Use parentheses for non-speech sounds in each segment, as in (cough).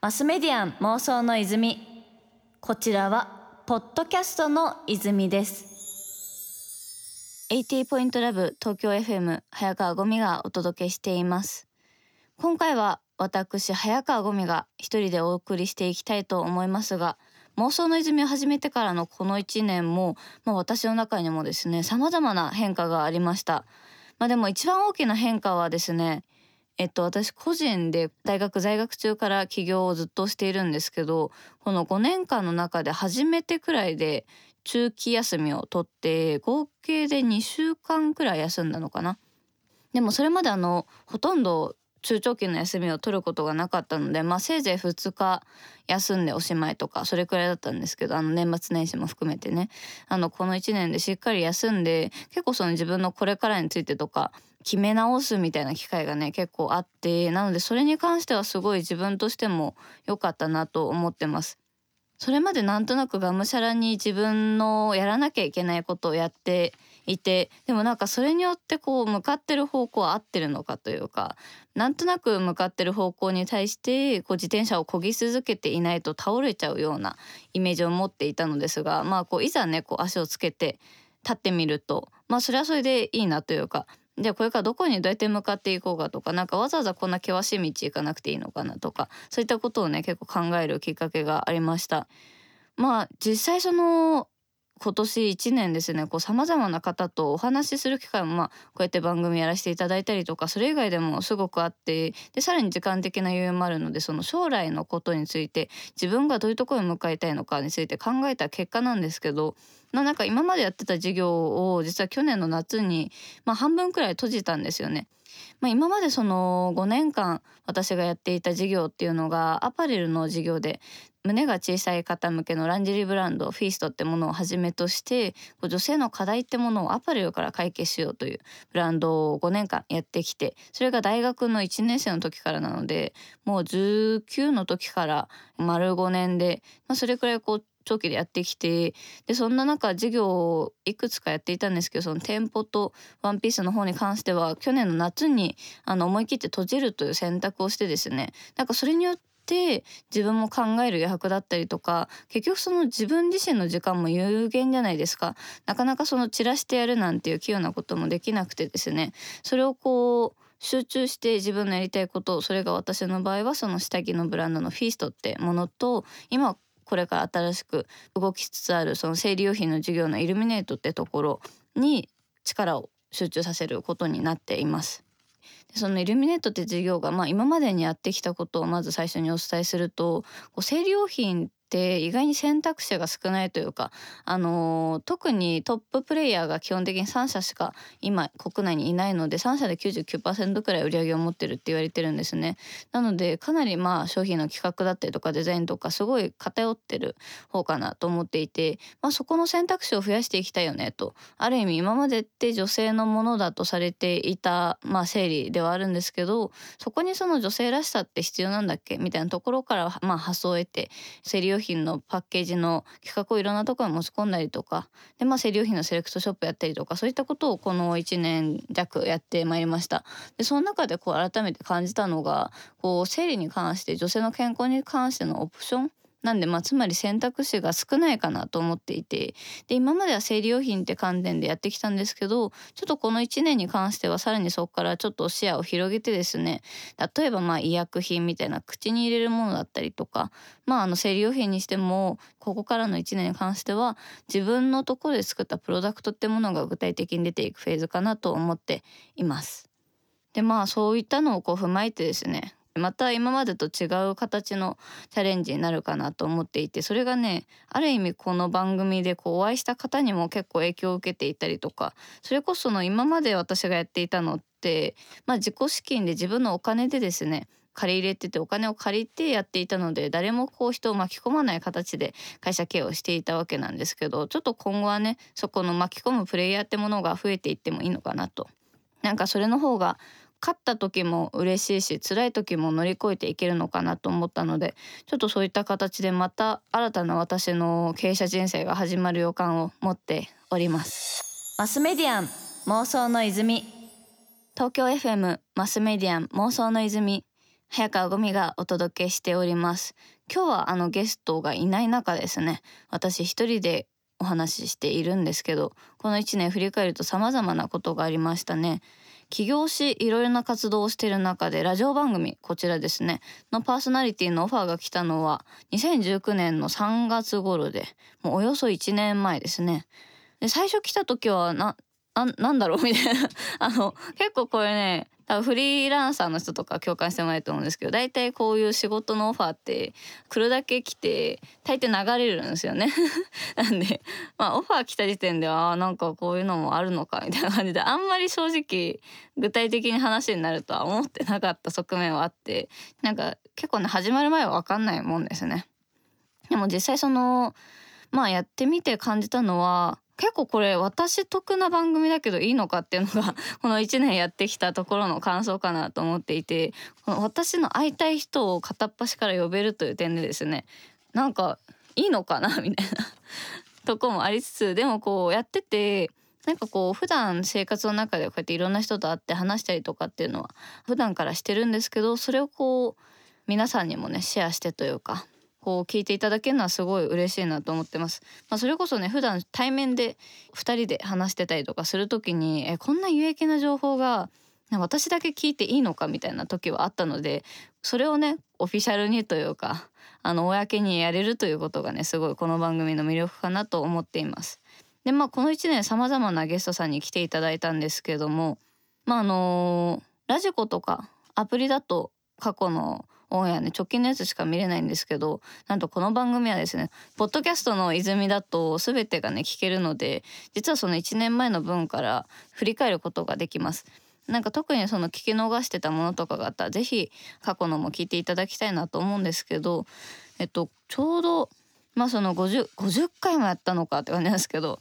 マスメディアン妄想の泉。こちらはポッドキャストの泉です。80ポイントラブ東京 FM 早川ゴミがお届けしています。今回は私早川ゴミが一人でお送りしていきたいと思いますが妄想の泉を始めてからのこの1年も、まあ、私の中にもですね様々な変化がありました。まあでも一番大きな変化はですねえっと、私個人で大学在学中から起業をずっとしているんですけどこの5年間の中で初めてくらいで中期休みを取って合計で2週間くらい休んだのかな。でもそれまであのほとんど中長期の休みを取ることがなかったので、まあ、せいぜい2日休んでおしまいとかそれくらいだったんですけどあの年末年始も含めてねあのこの1年でしっかり休んで結構その自分のこれからについてとか決め直すみたいな機会がね結構あってなのでそれに関してはすごい自分としても良かったなと思ってます。それまでなんとなくがむしゃらに自分のやらなきゃいけないことをやっていてでもなんかそれによってこう向かってる方向は合ってるのかというかなんとなく向かってる方向に対してこう自転車を漕ぎ続けていないと倒れちゃうようなイメージを持っていたのですがまあこういざねこう足をつけて立ってみるとまあそれはそれでいいなというかじゃあこれからどこにどうやって向かっていこうかとかなんかわざわざこんな険しい道行かなくていいのかなとかそういったことをね結構考えるきっかけがありました。まあ実際その今年1年ですねさまざまな方とお話しする機会も、まあ、こうやって番組やらせていただいたりとかそれ以外でもすごくあってでさらに時間的な余裕もあるのでその将来のことについて自分がどういうところに向かいたいのかについて考えた結果なんですけどなんか今までやってた事業を実は去年の夏に、まあ、半分くらい閉じたんですよね。まあ、今までその5年間私がやっていた事業っていうのがアパレルの事業で胸が小さい方向けのランジェリーブランドフィーストってものをはじめとして女性の課題ってものをアパレルから解決しようというブランドを5年間やってきてそれが大学の1年生の時からなのでもう19の時から丸5年で、まあ、それくらいこう長期でやってきてでそんな中事業をいくつかやっていたんですけどその店舗とワンピースの方に関しては去年の夏にあの思い切って閉じるという選択をしてですねなんかそれによって自分も考える余白だったりとか結局その自分自身の時間も有限じゃないですか。なかなかその散らしてやるなんていう器用なこともできなくてですねそれをこう集中して自分のやりたいことそれが私の場合はその下着のブランドのフィーストってものと今これから新しく動きつつあるその生理用品の事業のイルミネートってところに力を集中させることになっています。そのイルミネートって事業が、まあ、今までにやってきたことをまず最初にお伝えすると生理用品って意外に選択肢が少ないというか、あのー、特にトッププレイヤーが基本的に3社しか今国内にいないので3社で99%くらい売り上げを持ってるって言われてるんですね。なのでかなりまあ商品の企画だったりとかデザインとかすごい偏ってる方かなと思っていて、まあ、そこの選択肢を増やしていきたいよねとある意味今までって女性のものだとされていた、まあ、生理でではあるんですけどそこにその女性らしさって必要なんだっけ？みたいなところからまあ発想を得て生理用品のパッケージの企画をいろんなところに持ち込んだりとかで、まあ、生理用品のセレクトショップやったりとかそういったことをこの1年弱やってまいりました。でその中でこう改めて感じたのがこう生理に関して女性の健康に関してのオプションなんでまあつまり選択肢が少ないかなと思っていてで今までは生理用品って観点でやってきたんですけどちょっとこの1年に関してはさらにそこからちょっと視野を広げてですね例えばまあ医薬品みたいな口に入れるものだったりとかまああの生理用品にしてもここからの1年に関しては自分のところで作ったプロダクトってものが具体的に出ていくフェーズかなと思っています。でまあそういったのをこう踏まえてですねまた今までと違う形のチャレンジになるかなと思っていてそれがねある意味この番組でこうお会いした方にも結構影響を受けていたりとかそれこその今まで私がやっていたのってまあ自己資金で自分のお金でですね借り入れててお金を借りてやっていたので誰もこう人を巻き込まない形で会社経営をしていたわけなんですけどちょっと今後はねそこの巻き込むプレイヤーってものが増えていってもいいのかなと。なんかそれの方が勝った時も嬉しいし辛い時も乗り越えていけるのかなと思ったのでちょっとそういった形でまた新たな私の経営者人生が始まる予感を持っております。マスメディアン妄想の泉。東京 FM マスメディアン妄想の泉早川ゴミがお届けしております。今日はあのゲストがいない中ですね私一人でお話ししているんですけどこの1年振り返ると様々なことがありましたね起業しいろいろな活動をしている中でラジオ番組こちらですね。のパーソナリティのオファーが来たのは2019年の3月頃でもうおよそ1年前ですね。最初来た時はなななんだろうみたいな (laughs) あの結構これね多分フリーランサーの人とか共感してもらえると思うんですけど大体こういう仕事のオファーって来るだけ来て大抵流れるんですよね (laughs) なんでまあオファー来た時点ではなんかこういうのもあるのかみたいな感じであんまり正直具体的に話になるとは思ってなかった側面はあってなんか結構ね始まる前は分かんないもんですね。でも実際そのまあやってみて感じたのは結構これ私得な番組だけどいいのかっていうのが (laughs) この1年やってきたところの感想かなと思っていてこの私の会いたい人を片っ端から呼べるという点でですねなんかいいのかなみたいな (laughs) とこもありつつでもこうやっててなんかこう普段生活の中でこうやっていろんな人と会って話したりとかっていうのは普段からしてるんですけどそれをこう皆さんにもねシェアしてというかこう聞いていただけるのはすごい嬉しいなと思ってます。まあ、それこそね普段対面で2人で話してたりとかする時にえこんな有益な情報が私だけ聞いていいのかみたいな時はあったのでそれをねオフィシャルにというかあの公にやれるということがねすごいこの番組の魅力かなと思っています。でまあこの1年さまざまなゲストさんに来ていただいたんですけどもまああのー、ラジコとかアプリだと過去のオンエアね直近のやつしか見れないんですけどなんとこの番組はですねポッドキャストの泉だと全てがね聞けるので実はその1年前の分から振り返ることができます。なんか特にその聞き逃してたものとかがあったら是非過去のも聞いていただきたいなと思うんですけど、えっと、ちょうどまあその 50, 50回もやったのかって感じなんですけど、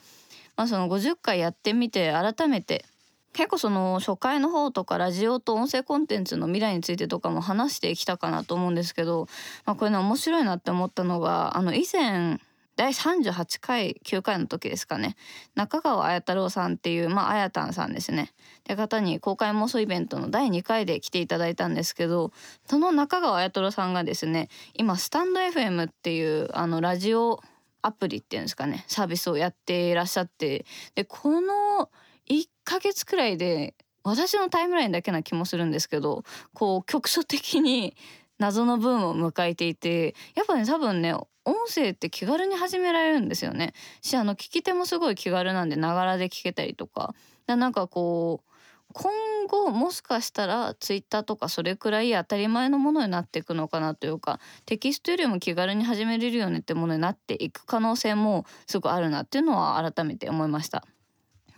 まあ、その50回やってみて改めて結構その初回の方とかラジオと音声コンテンツの未来についてとかも話してきたかなと思うんですけど、まあ、これね面白いなって思ったのがあの以前第38回9回の時ですかね。中川綾太郎さんっていうまああやたさんですね。って方に公開妄想イベントの第2回で来ていただいたんですけどその中川綾太郎さんがですね今スタンド FM っていうあのラジオアプリっていうんですかねサービスをやっていらっしゃってでこの1ヶ月くらいで私のタイムラインだけな気もするんですけどこう局所的に (laughs) 謎のブームを迎えていてやっぱね多分ね音声って気軽に始められるんですよね。しあの聞き手もすごい気軽なんでながらで聞けたりとかなんかこう今後もしかしたらツイッターとかそれくらい当たり前のものになっていくのかなというかテキストよりも気軽に始めれるよねってものになっていく可能性もすごいあるなっていうのは改めて思いました。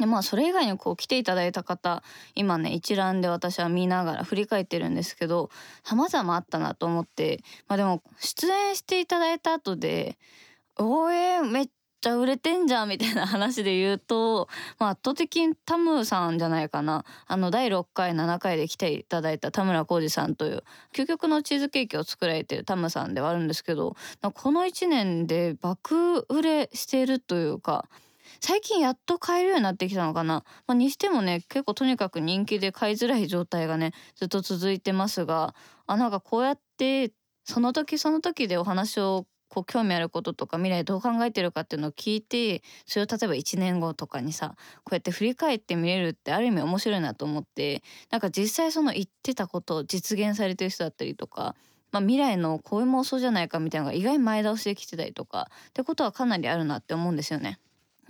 でまあそれ以外にこう来ていただいた方今ね一覧で私は見ながら振り返ってるんですけど様々あったなと思ってまあでも出演していただいた後で「おえめっちゃ売れてんじゃん」みたいな (laughs) 話で言うと、まあ、圧倒的にタムさんじゃないかなあの第6回7回で来ていただいた田村浩二さんという究極のチーズケーキを作られてるタムさんではあるんですけどこの1年で爆売れしているというか。最近やっと買えるようになってきたのかな、まあ、にしてもね結構とにかく人気で買いづらい状態がねずっと続いてますがあなんかこうやってその時その時でお話をこう興味あることとか未来どう考えてるかっていうのを聞いてそれを例えば1年後とかにさこうやって振り返って見れるってある意味面白いなと思ってなんか実際その言ってたことを実現されてる人だったりとか、まあ、未来のこういう妄想じゃないかみたいなのが意外に前倒しできてたりとかってことはかなりあるなって思うんですよね。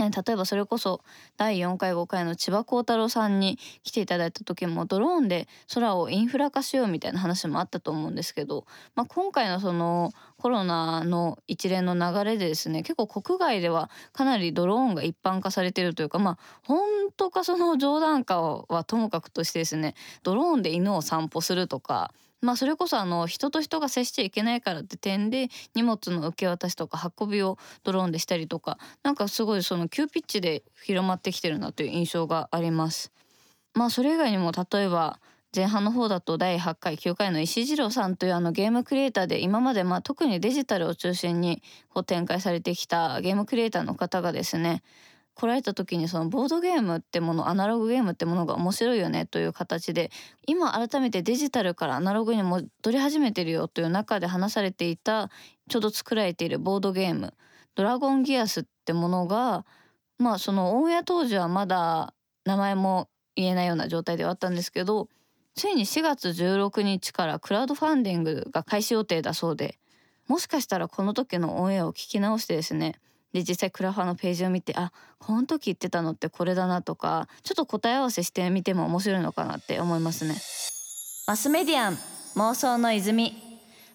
例えばそれこそ第4回5回の千葉幸太郎さんに来ていただいた時もドローンで空をインフラ化しようみたいな話もあったと思うんですけど、まあ、今回のそのコロナの一連の流れでですね結構国外ではかなりドローンが一般化されてるというかまあ本当かその冗談かはともかくとしてですねドローンで犬を散歩するとかまあそれこそあの人と人が接しちゃいけないからって点で荷物の受け渡しとか運びをドローンでしたりとかなんかすごいその急ピッチで広まってきてるなという印象があります。まあそれ以外にも例えば前半の方だと第8回9回の石次郎さんというあのゲームクリエイターで今までまあ特にデジタルを中心にこう展開されてきたゲームクリエイターの方がですね来られた時にそのボードゲームってものアナログゲームってものが面白いよねという形で今改めてデジタルからアナログに戻り始めてるよという中で話されていたちょうど作られているボードゲーム「ドラゴンギアス」ってものがまあそのオンエア当時はまだ名前も言えないような状態ではあったんですけどついに4月16日からクラウドファンディングが開始予定だそうでもしかしたらこの時のオンエアを聞き直してですねで実際クラファのページを見てあこの時言ってたのってこれだなとかちょっと答え合わせしてみても面白いのかなって思いますね。マスメディアン妄想の泉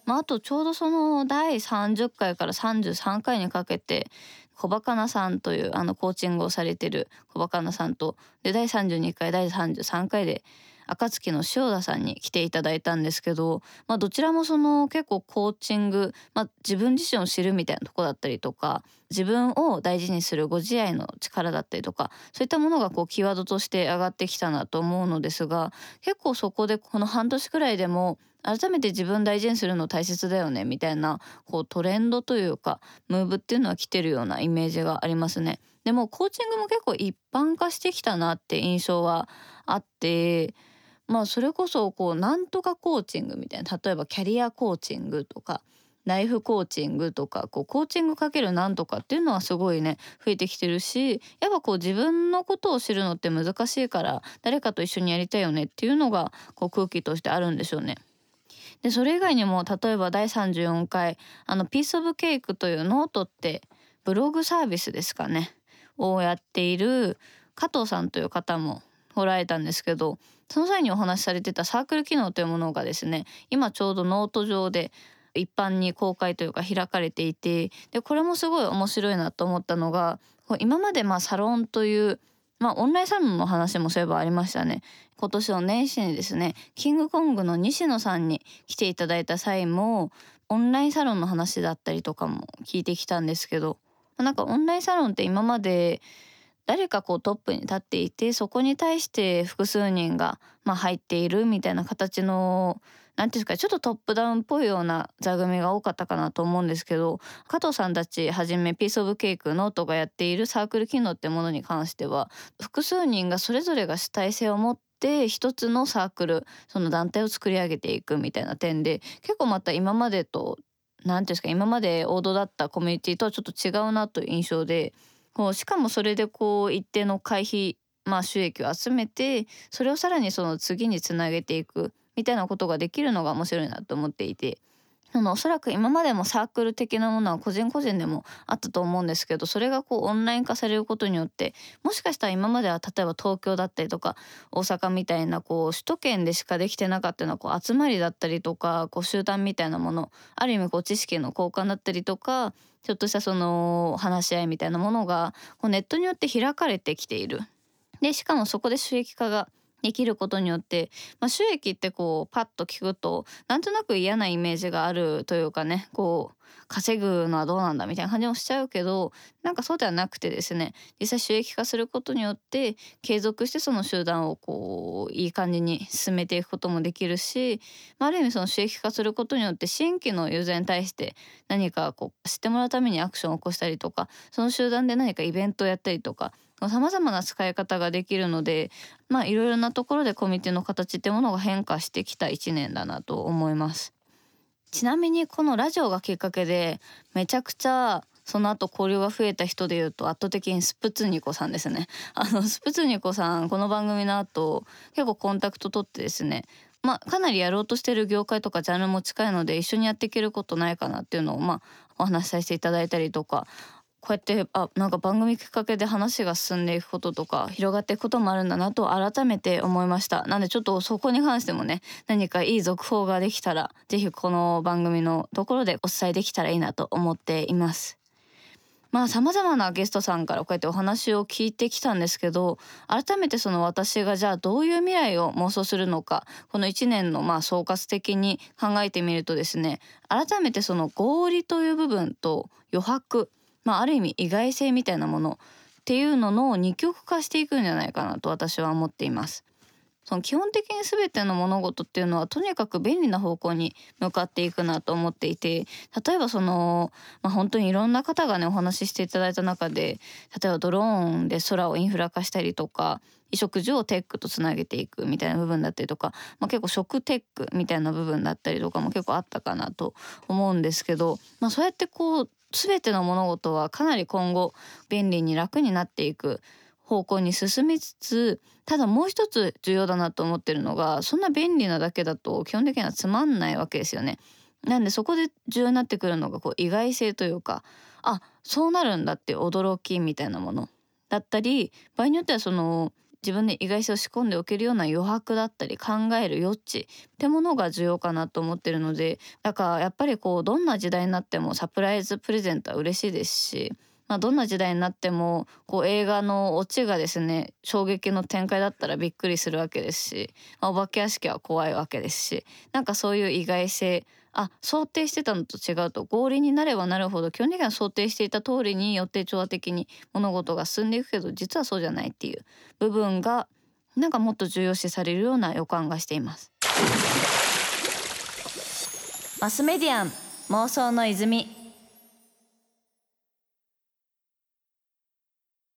まあ、あとちょうどその第30回から33回にかけて小バカナさんというあのコーチングをされてる小バカナさんとで第32回第33回で暁の塩田さんに来ていただいたんですけど、まあ、どちらもその結構コーチング、まあ、自分自身を知るみたいなとこだったりとか自分を大事にするご自愛の力だったりとかそういったものがこうキーワードとして上がってきたなと思うのですが結構そこでこの半年くらいでも改めて自分大事にするの大切だよねみたいなこうトレンドというかムーブっていうのは来てるようなイメージがありますね。でもコーチングも結構一般化してきたなって印象はあってまあそれこそこうなんとかコーチングみたいな例えばキャリアコーチングとかライフコーチングとかこうコーチングかけるなんとかっていうのはすごいね増えてきてるしやっぱこう自分のことを知るのって難しいから誰かと一緒にやりたいよねっていうのがこう空気としてあるんでしょうね。でそれ以外にも例えば第34回あのピース・オブ・ケイクというノートってブログサービスですかねをやっている加藤さんという方もおられたんですけどその際にお話しされてたサークル機能というものがですね今ちょうどノート上で一般に公開というか開かれていてでこれもすごい面白いなと思ったのが今までまあサロンというまあオンラインサロンの話もそういえばありましたね。今年の年始にですねキングコングの西野さんに来ていただいた際もオンラインサロンの話だったりとかも聞いてきたんですけどなんかオンラインサロンって今まで誰かこうトップに立っていてそこに対して複数人がまあ入っているみたいな形の何ていうんですかちょっとトップダウンっぽいような座組が多かったかなと思うんですけど加藤さんたちはじめピース・オブ・ケイクノートがやっているサークル機能ってものに関しては複数人がそれぞれが主体性を持って一つのサークルその団体を作り上げていくみたいな点で結構また今までと何ていうんですか今まで王道だったコミュニティとはちょっと違うなという印象でこうしかもそれでこう一定の会費まあ収益を集めてそれをさらにその次につなげていくみたいなことができるのが面白いなと思っていてそのおそらく今までもサークル的なものは個人個人でもあったと思うんですけどそれがこうオンライン化されることによってもしかしたら今までは例えば東京だったりとか大阪みたいなこう首都圏でしかできてなかったようなこう集まりだったりとかこう集団みたいなものある意味こう知識の交換だったりとかちょっとしたその話し合いみたいなものがこうネットによって開かれてきている。でしかもそこで収益化ができることによって、まあ、収益ってこうパッと聞くとなんとなく嫌なイメージがあるというかねこう稼ぐのはどうなんだみたいな感じもしちゃうけどなんかそうではなくてですね実際収益化することによって継続してその集団をこういい感じに進めていくこともできるし、まあ、ある意味その収益化することによって新規のユーザーに対して何かこう知ってもらうためにアクションを起こしたりとかその集団で何かイベントをやったりとかさまざまな使い方ができるのでまあいろいろなところでコミュニティの形ってものが変化してきた1年だなと思います。ちなみにこのラジオがきっかけでめちゃくちゃその後交流が増えた人でいうと圧倒的にスプツニコさんですね。(laughs) あのスプツニコさんこの番組の後結構コンタクト取ってですねまあ、かなりやろうとしてる業界とかジャンルも近いので一緒にやっていけることないかなっていうのをまあお話しさせていただいたりとかこうやってあなんか番組きっかけで話が進んでいくこととか広がっていくこともあるんだなと改めて思いました。なんでちょっとそこに関してもね何かいい続報ができたら是非この番組のところでお伝えできたらいいなと思っています。まあ様々なゲストさんからこうやってお話を聞いてきたんですけど改めてその私がじゃあどういう未来を妄想するのかこの1年のまあ総括的に考えてみるとですね改めてその合理という部分と余白まあ、ある意味意外性みたいなものっていうのの二極化していくんじゃないかなと私は思っています。その基本的に全ての物事っていうのはとにかく便利な方向に向かっていくなと思っていて例えばその、まあ、本当にいろんな方がねお話ししていただいた中で例えばドローンで空をインフラ化したりとか衣食住をテックとつなげていくみたいな部分だったりとか、まあ、結構食テックみたいな部分だったりとかも結構あったかなと思うんですけど、まあ、そうやってこう全ての物事はかなり今後便利に楽になっていく方向に進みつつただもう一つ重要だなと思ってるのがそんな便利なだけだと基本的にはつまんないわけですよね。なんでそこで重要になってくるのがこう意外性というかあそうなるんだって驚きみたいなものだったり場合によってはその自分で意外性を仕込んでおけるような余白だったり考える余地ってものが重要かなと思ってるのでだからやっぱりこうどんな時代になってもサプライズプレゼントは嬉しいですしまあ、どんな時代になってもこう映画のオチがですね衝撃の展開だったらびっくりするわけですし、まあ、お化け屋敷は怖いわけですしなんかそういう意外性あ想定してたのと違うと合理になればなるほど基本的には想定していた通りに予定調和的に物事が進んでいくけど実はそうじゃないっていう部分がなんかもっと重要視されるような予感がしています。マスメディアン妄想の泉